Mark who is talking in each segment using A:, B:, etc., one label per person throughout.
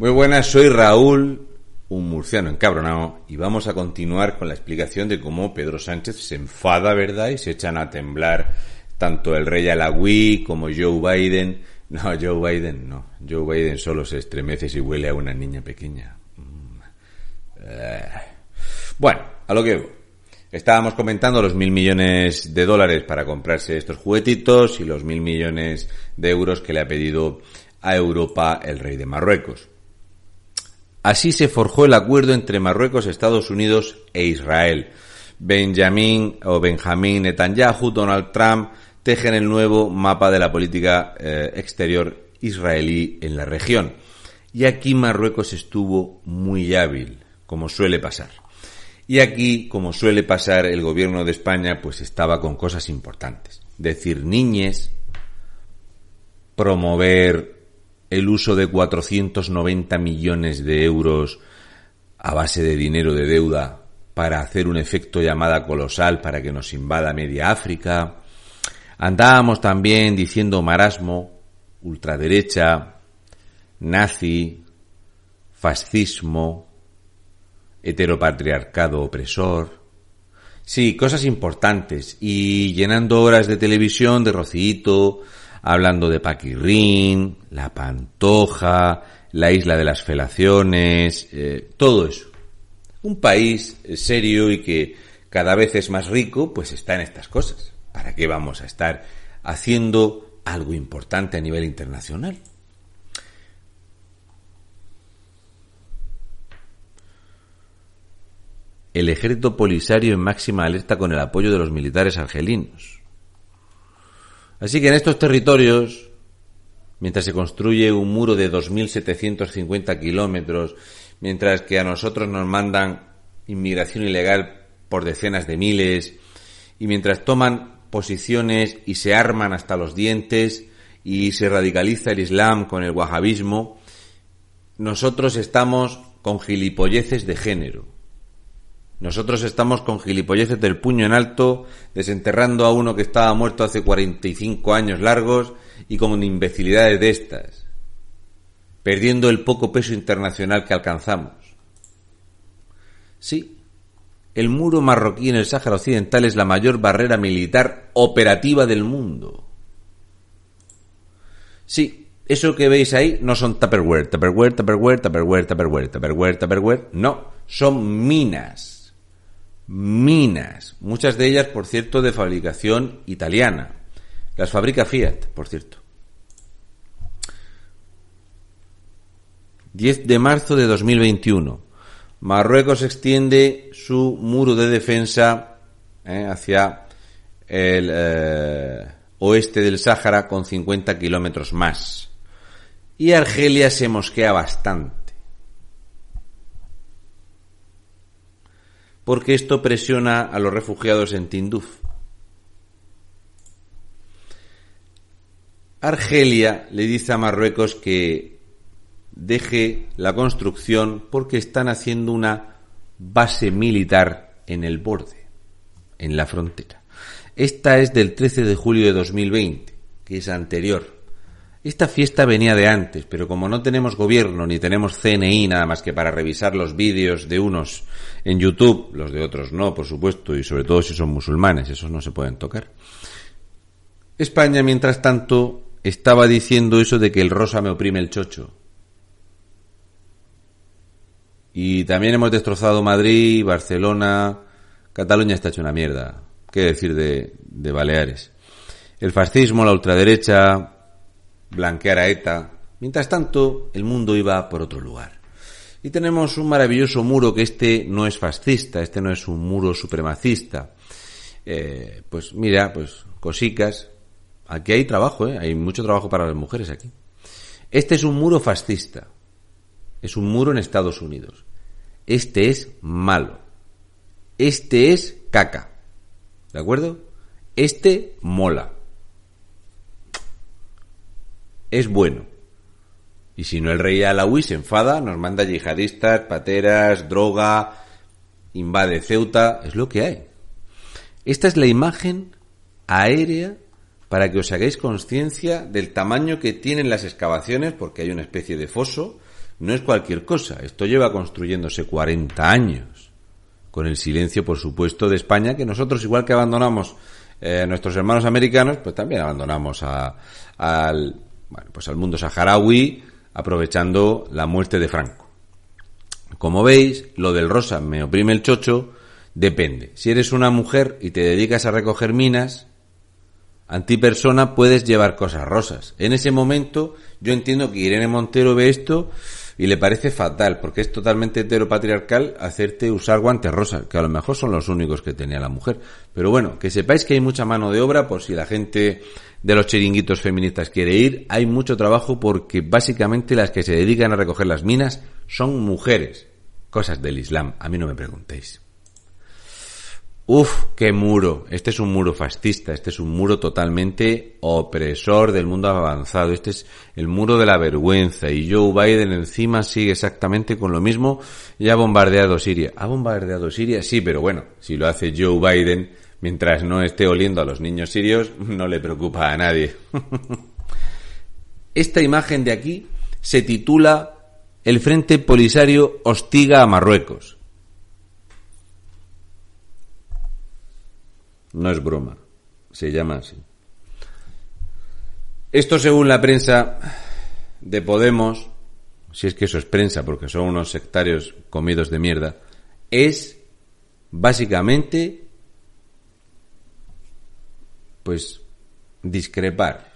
A: Muy buenas, soy Raúl, un murciano encabronado, y vamos a continuar con la explicación de cómo Pedro Sánchez se enfada, ¿verdad? Y se echan a temblar tanto el rey Alawi como Joe Biden. No, Joe Biden no. Joe Biden solo se estremece si huele a una niña pequeña. Mm. Eh. Bueno, a lo que Estábamos comentando los mil millones de dólares para comprarse estos juguetitos y los mil millones de euros que le ha pedido a Europa el rey de Marruecos. Así se forjó el acuerdo entre Marruecos, Estados Unidos e Israel. Benjamin o Benjamín Netanyahu, Donald Trump tejen el nuevo mapa de la política eh, exterior israelí en la región. Y aquí Marruecos estuvo muy hábil, como suele pasar. Y aquí, como suele pasar, el gobierno de España pues estaba con cosas importantes. Decir niñes, promover el uso de 490 millones de euros a base de dinero de deuda para hacer un efecto llamada colosal para que nos invada media África. Andábamos también diciendo marasmo, ultraderecha, nazi, fascismo, heteropatriarcado opresor. Sí, cosas importantes. Y llenando horas de televisión de Rocito, hablando de Paquirrín, La Pantoja, la isla de las felaciones, eh, todo eso. Un país serio y que cada vez es más rico, pues está en estas cosas. ¿Para qué vamos a estar haciendo algo importante a nivel internacional? el ejército polisario en máxima alerta con el apoyo de los militares argelinos. Así que en estos territorios, mientras se construye un muro de 2.750 kilómetros, mientras que a nosotros nos mandan inmigración ilegal por decenas de miles, y mientras toman posiciones y se arman hasta los dientes y se radicaliza el Islam con el wahabismo, nosotros estamos con gilipolleces de género nosotros estamos con gilipolleces del puño en alto, desenterrando a uno que estaba muerto hace 45 años largos y con imbecilidades de estas, perdiendo el poco peso internacional que alcanzamos. Sí, el muro marroquí en el Sáhara Occidental es la mayor barrera militar operativa del mundo. Sí, eso que veis ahí no son Tupperware, Tupperware, Tupperware, Tupperware, Tupperware, Tupperware, Tupperware, no, son minas minas, muchas de ellas, por cierto, de fabricación italiana. Las fabrica Fiat, por cierto. 10 de marzo de 2021. Marruecos extiende su muro de defensa eh, hacia el eh, oeste del Sáhara con 50 kilómetros más. Y Argelia se mosquea bastante. Porque esto presiona a los refugiados en Tinduf. Argelia le dice a Marruecos que deje la construcción porque están haciendo una base militar en el borde, en la frontera. Esta es del 13 de julio de 2020, que es anterior esta fiesta venía de antes, pero como no tenemos gobierno ni tenemos CNI nada más que para revisar los vídeos de unos en YouTube, los de otros no, por supuesto, y sobre todo si son musulmanes, esos no se pueden tocar. España, mientras tanto, estaba diciendo eso de que el rosa me oprime el chocho. Y también hemos destrozado Madrid, Barcelona, Cataluña está hecho una mierda. ¿Qué decir de, de Baleares? El fascismo, la ultraderecha, blanquear a ETA. Mientras tanto, el mundo iba por otro lugar. Y tenemos un maravilloso muro que este no es fascista, este no es un muro supremacista. Eh, pues mira, pues cosicas. Aquí hay trabajo, ¿eh? hay mucho trabajo para las mujeres aquí. Este es un muro fascista. Es un muro en Estados Unidos. Este es malo. Este es caca. ¿De acuerdo? Este mola es bueno. Y si no el rey Alawi se enfada, nos manda yihadistas, pateras, droga, invade Ceuta, es lo que hay. Esta es la imagen aérea para que os hagáis conciencia del tamaño que tienen las excavaciones, porque hay una especie de foso no es cualquier cosa. Esto lleva construyéndose 40 años. Con el silencio, por supuesto, de España, que nosotros, igual que abandonamos eh, nuestros hermanos americanos, pues también abandonamos a, al, bueno, pues al mundo saharaui, aprovechando la muerte de Franco. Como veis, lo del rosa me oprime el chocho, depende. Si eres una mujer y te dedicas a recoger minas, antipersona puedes llevar cosas rosas. En ese momento yo entiendo que Irene Montero ve esto y le parece fatal, porque es totalmente heteropatriarcal hacerte usar guantes rosas, que a lo mejor son los únicos que tenía la mujer. Pero bueno, que sepáis que hay mucha mano de obra por si la gente de los chiringuitos feministas quiere ir, hay mucho trabajo porque básicamente las que se dedican a recoger las minas son mujeres. Cosas del Islam, a mí no me preguntéis. Uf, qué muro. Este es un muro fascista, este es un muro totalmente opresor del mundo avanzado. Este es el muro de la vergüenza. Y Joe Biden encima sigue exactamente con lo mismo y ha bombardeado Siria. ¿Ha bombardeado Siria? Sí, pero bueno, si lo hace Joe Biden, mientras no esté oliendo a los niños sirios, no le preocupa a nadie. Esta imagen de aquí se titula El Frente Polisario hostiga a Marruecos. No es broma. Se llama así. Esto según la prensa de Podemos, si es que eso es prensa porque son unos sectarios comidos de mierda, es básicamente pues discrepar.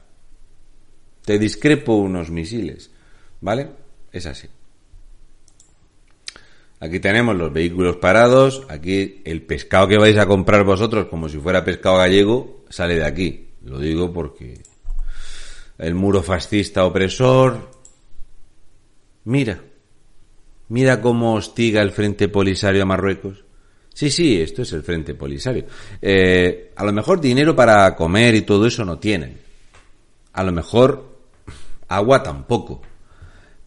A: Te discrepo unos misiles, ¿vale? Es así. Aquí tenemos los vehículos parados, aquí el pescado que vais a comprar vosotros, como si fuera pescado gallego, sale de aquí. Lo digo porque el muro fascista opresor... Mira, mira cómo hostiga el Frente Polisario a Marruecos. Sí, sí, esto es el Frente Polisario. Eh, a lo mejor dinero para comer y todo eso no tienen. A lo mejor agua tampoco.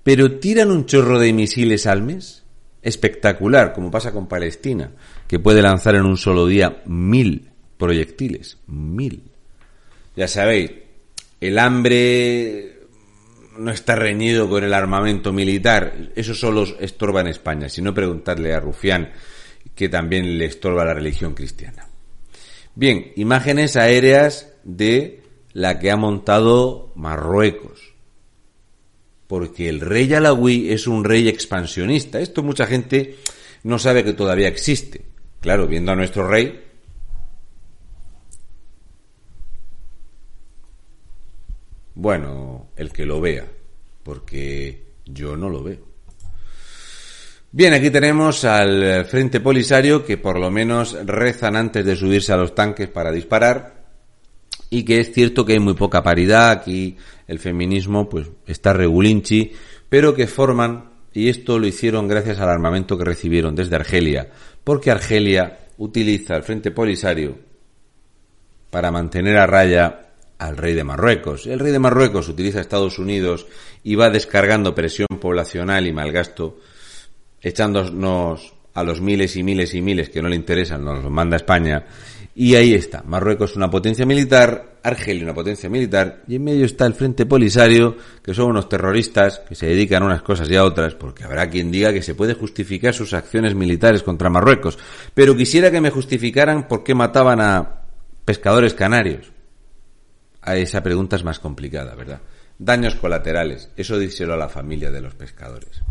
A: Pero tiran un chorro de misiles al mes espectacular, como pasa con Palestina, que puede lanzar en un solo día mil proyectiles. Mil. Ya sabéis, el hambre no está reñido con el armamento militar. Eso solo estorba en España. Si no, preguntarle a Rufián, que también le estorba la religión cristiana. Bien, imágenes aéreas de la que ha montado Marruecos porque el rey Alawi es un rey expansionista. Esto mucha gente no sabe que todavía existe. Claro, viendo a nuestro rey, bueno, el que lo vea, porque yo no lo veo. Bien, aquí tenemos al Frente Polisario que por lo menos rezan antes de subirse a los tanques para disparar y que es cierto que hay muy poca paridad, aquí el feminismo pues está regulinchi, pero que forman, y esto lo hicieron gracias al armamento que recibieron desde Argelia, porque Argelia utiliza el Frente Polisario para mantener a raya al rey de Marruecos. El rey de Marruecos utiliza a Estados Unidos y va descargando presión poblacional y malgasto, echándonos a los miles y miles y miles que no le interesan, nos los manda España, y ahí está, Marruecos una potencia militar, Argelia una potencia militar, y en medio está el Frente Polisario, que son unos terroristas que se dedican a unas cosas y a otras, porque habrá quien diga que se puede justificar sus acciones militares contra Marruecos. Pero quisiera que me justificaran por qué mataban a pescadores canarios. A esa pregunta es más complicada, ¿verdad? Daños colaterales, eso díselo a la familia de los pescadores.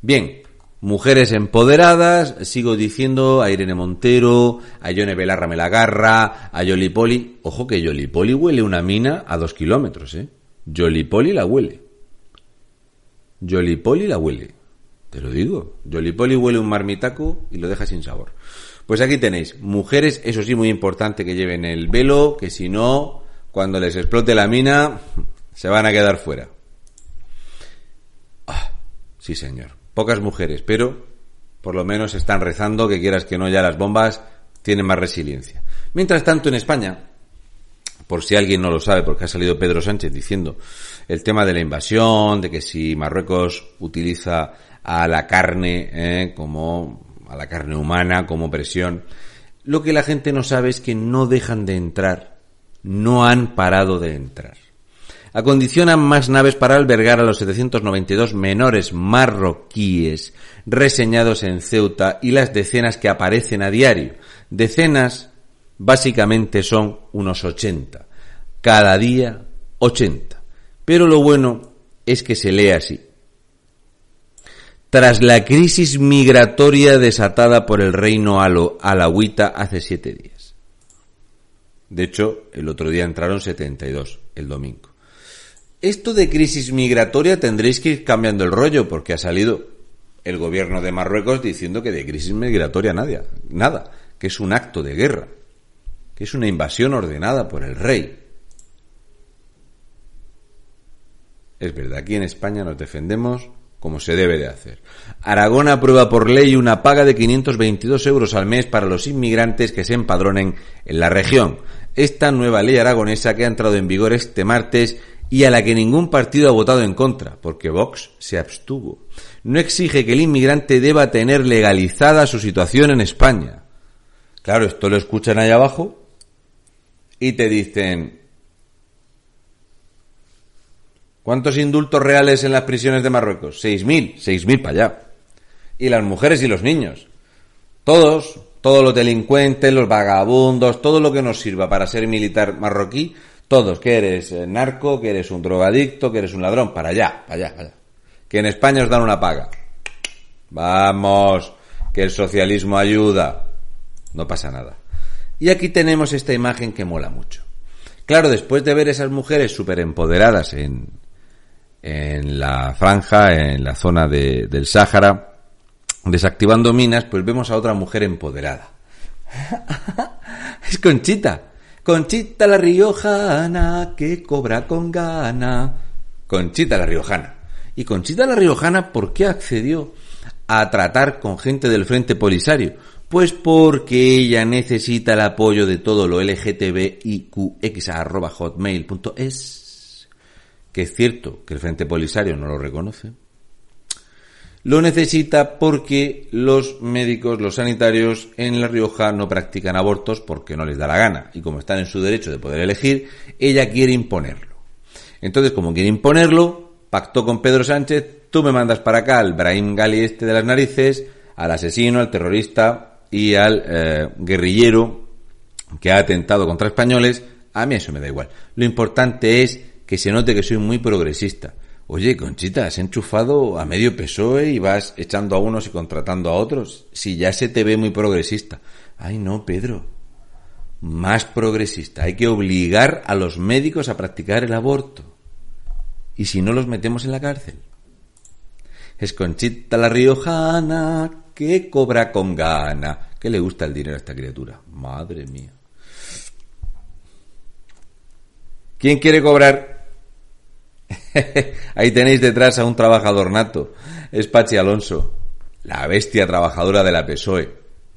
A: Bien, Mujeres empoderadas, sigo diciendo a Irene Montero, a Yone Belarra me la agarra, a Yolipoli. Ojo que Yolipoli huele una mina a dos kilómetros, ¿eh? Yolipoli la huele. Yolipoli la huele. Te lo digo. Yolipoli huele un marmitaco y lo deja sin sabor. Pues aquí tenéis, mujeres, eso sí muy importante que lleven el velo, que si no, cuando les explote la mina, se van a quedar fuera. Ah, sí señor pocas mujeres, pero por lo menos están rezando que quieras que no ya las bombas tienen más resiliencia. Mientras tanto en España, por si alguien no lo sabe, porque ha salido Pedro Sánchez diciendo el tema de la invasión, de que si Marruecos utiliza a la carne eh, como a la carne humana como presión, lo que la gente no sabe es que no dejan de entrar, no han parado de entrar. Acondicionan más naves para albergar a los 792 menores marroquíes reseñados en Ceuta y las decenas que aparecen a diario. Decenas básicamente son unos 80. Cada día 80. Pero lo bueno es que se lee así. Tras la crisis migratoria desatada por el reino alawita hace siete días. De hecho, el otro día entraron 72, el domingo. Esto de crisis migratoria tendréis que ir cambiando el rollo porque ha salido el gobierno de Marruecos diciendo que de crisis migratoria nada, nada, que es un acto de guerra, que es una invasión ordenada por el rey. Es verdad, aquí en España nos defendemos como se debe de hacer. Aragón aprueba por ley una paga de 522 euros al mes para los inmigrantes que se empadronen en la región. Esta nueva ley aragonesa que ha entrado en vigor este martes y a la que ningún partido ha votado en contra, porque Vox se abstuvo. No exige que el inmigrante deba tener legalizada su situación en España. Claro, esto lo escuchan ahí abajo y te dicen, ¿cuántos indultos reales en las prisiones de Marruecos? Seis mil, seis mil para allá. Y las mujeres y los niños. Todos, todos los delincuentes, los vagabundos, todo lo que nos sirva para ser militar marroquí, todos, que eres eh, narco, que eres un drogadicto, que eres un ladrón, para allá, para allá, para allá. Que en España os dan una paga. Vamos, que el socialismo ayuda. No pasa nada. Y aquí tenemos esta imagen que mola mucho. Claro, después de ver esas mujeres súper empoderadas en, en la franja, en la zona de, del Sáhara, desactivando minas, pues vemos a otra mujer empoderada. es Conchita. Conchita la Riojana que cobra con gana. Conchita la Riojana. Y Conchita la Riojana, ¿por qué accedió a tratar con gente del Frente Polisario? Pues porque ella necesita el apoyo de todo lo lgbtqx.hotmail.es, que es cierto que el Frente Polisario no lo reconoce. Lo necesita porque los médicos, los sanitarios en La Rioja no practican abortos porque no les da la gana. Y como están en su derecho de poder elegir, ella quiere imponerlo. Entonces, como quiere imponerlo, pactó con Pedro Sánchez, tú me mandas para acá al Brahim Gali este de las narices, al asesino, al terrorista, y al eh, guerrillero que ha atentado contra españoles, a mí eso me da igual. Lo importante es que se note que soy muy progresista. Oye, Conchita, has enchufado a medio PSOE y vas echando a unos y contratando a otros. Si ya se te ve muy progresista. Ay, no, Pedro. Más progresista. Hay que obligar a los médicos a practicar el aborto. Y si no, los metemos en la cárcel. Es Conchita la Riojana que cobra con gana. ¿Qué le gusta el dinero a esta criatura? Madre mía. ¿Quién quiere cobrar? Ahí tenéis detrás a un trabajador nato. Es Pachi Alonso, la bestia trabajadora de la PSOE.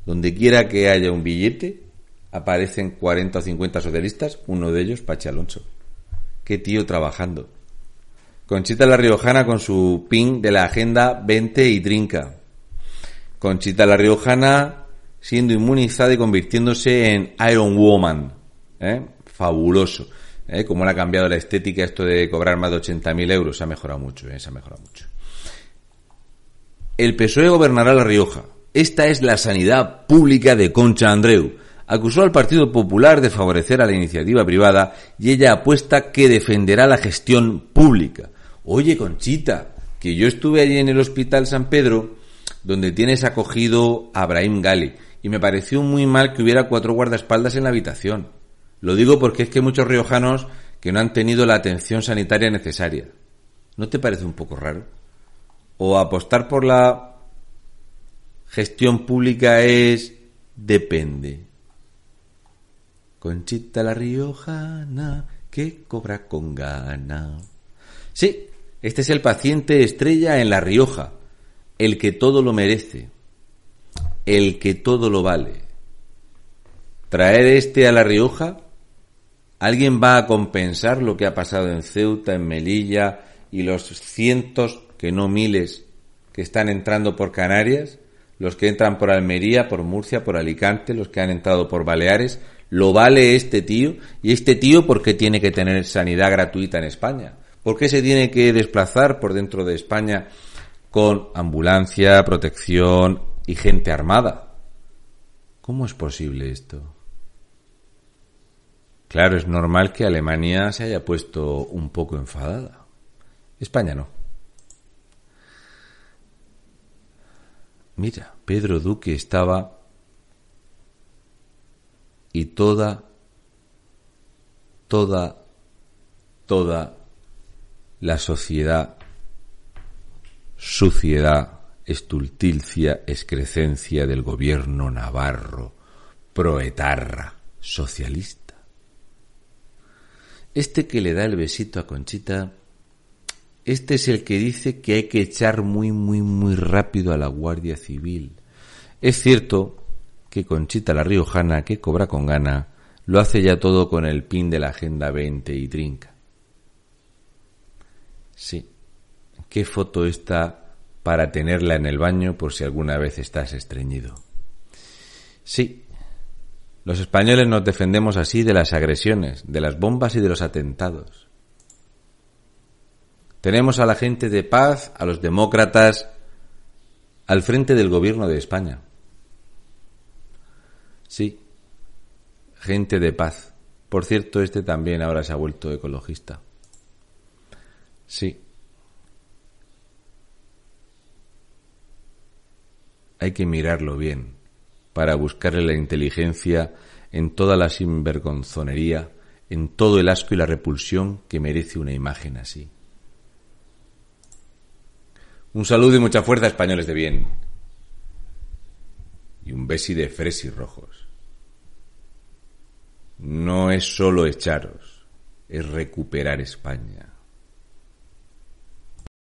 A: Donde quiera que haya un billete, aparecen 40 o 50 socialistas, uno de ellos Pachi Alonso. Qué tío trabajando. Conchita la Riojana con su pin de la agenda 20 y trinca. Conchita la Riojana siendo inmunizada y convirtiéndose en Iron Woman. ¿eh? Fabuloso. ¿Eh? Como le ha cambiado la estética esto de cobrar más de 80.000 euros. Se ha mejorado mucho, ¿eh? se ha mejorado mucho. El PSOE gobernará La Rioja. Esta es la sanidad pública de Concha Andreu. Acusó al Partido Popular de favorecer a la iniciativa privada y ella apuesta que defenderá la gestión pública. Oye, Conchita, que yo estuve allí en el Hospital San Pedro donde tienes acogido a Brahim Gali. Y me pareció muy mal que hubiera cuatro guardaespaldas en la habitación. Lo digo porque es que hay muchos riojanos que no han tenido la atención sanitaria necesaria. ¿No te parece un poco raro? O apostar por la gestión pública es depende. Conchita la Riojana que cobra con gana. Sí, este es el paciente estrella en La Rioja, el que todo lo merece, el que todo lo vale. Traer este a La Rioja, ¿alguien va a compensar lo que ha pasado en Ceuta, en Melilla y los cientos, que no miles, que están entrando por Canarias? los que entran por Almería, por Murcia, por Alicante, los que han entrado por Baleares, ¿Lo vale este tío? ¿Y este tío por qué tiene que tener sanidad gratuita en España? ¿Por qué se tiene que desplazar por dentro de España con ambulancia, protección y gente armada? ¿Cómo es posible esto? Claro, es normal que Alemania se haya puesto un poco enfadada. España no. Mira, Pedro Duque estaba y toda, toda, toda la sociedad, suciedad, estulticia, excrecencia del gobierno navarro, proetarra, socialista. Este que le da el besito a Conchita, este es el que dice que hay que echar muy, muy, muy rápido a la Guardia Civil. Es cierto que Conchita la Riojana, que cobra con gana, lo hace ya todo con el pin de la Agenda 20 y trinca. Sí. ¿Qué foto está para tenerla en el baño por si alguna vez estás estreñido? Sí. Los españoles nos defendemos así de las agresiones, de las bombas y de los atentados. Tenemos a la gente de paz, a los demócratas, al frente del gobierno de España. Sí, gente de paz. Por cierto, este también ahora se ha vuelto ecologista. Sí. Hay que mirarlo bien para buscarle la inteligencia en toda la sinvergonzonería, en todo el asco y la repulsión que merece una imagen así. Un saludo y mucha fuerza, españoles de bien. Y un besi de fresi rojos. No es solo echaros, es recuperar España.